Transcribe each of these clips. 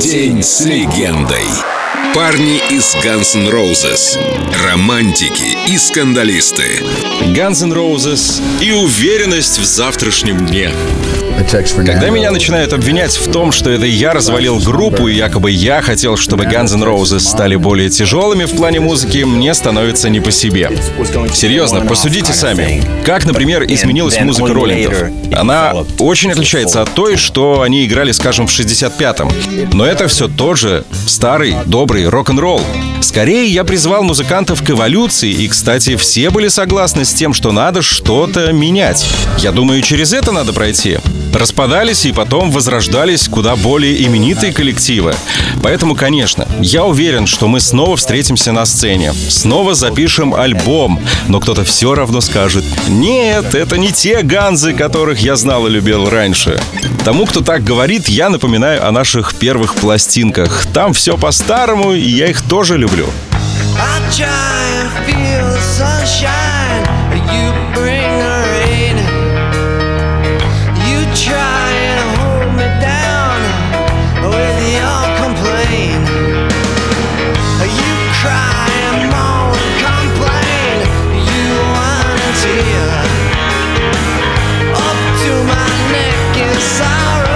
День с легендой. Парни из Guns N' Roses. Романтики и скандалисты. Guns N' Roses и уверенность в завтрашнем дне. Когда меня начинают обвинять в том, что это я развалил группу и якобы я хотел, чтобы Guns N' Roses стали более тяжелыми в плане музыки, мне становится не по себе. Серьезно, посудите сами. Как, например, изменилась музыка роллингов? Она очень отличается от той, что они играли, скажем, в 65-м. Но это все тот же старый, добрый рок-н-ролл. Скорее, я призвал музыкантов к эволюции, и, кстати, все были согласны с тем, что надо что-то менять. Я думаю, через это надо пройти. Распадались и потом возрождались куда более именитые коллективы. Поэтому, конечно, я уверен, что мы снова встретимся на сцене. Снова запишем альбом. Но кто-то все равно скажет, нет, это не те ганзы, которых я знал и любил раньше. Тому, кто так говорит, я напоминаю о наших первых пластинках. Там все по-старому, и я их тоже люблю. to my neck is sorrow.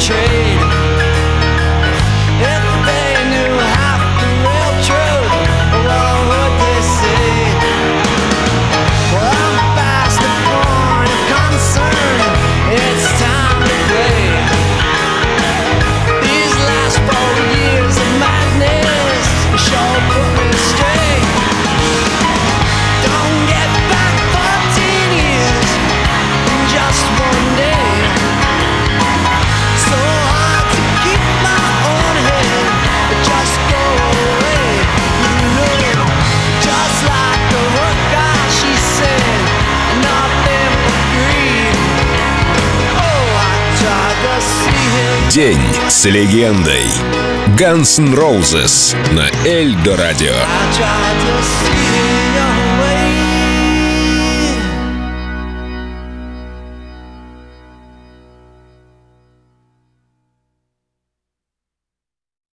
the. День с легендой. Guns N' Roses на Эльдо Радио.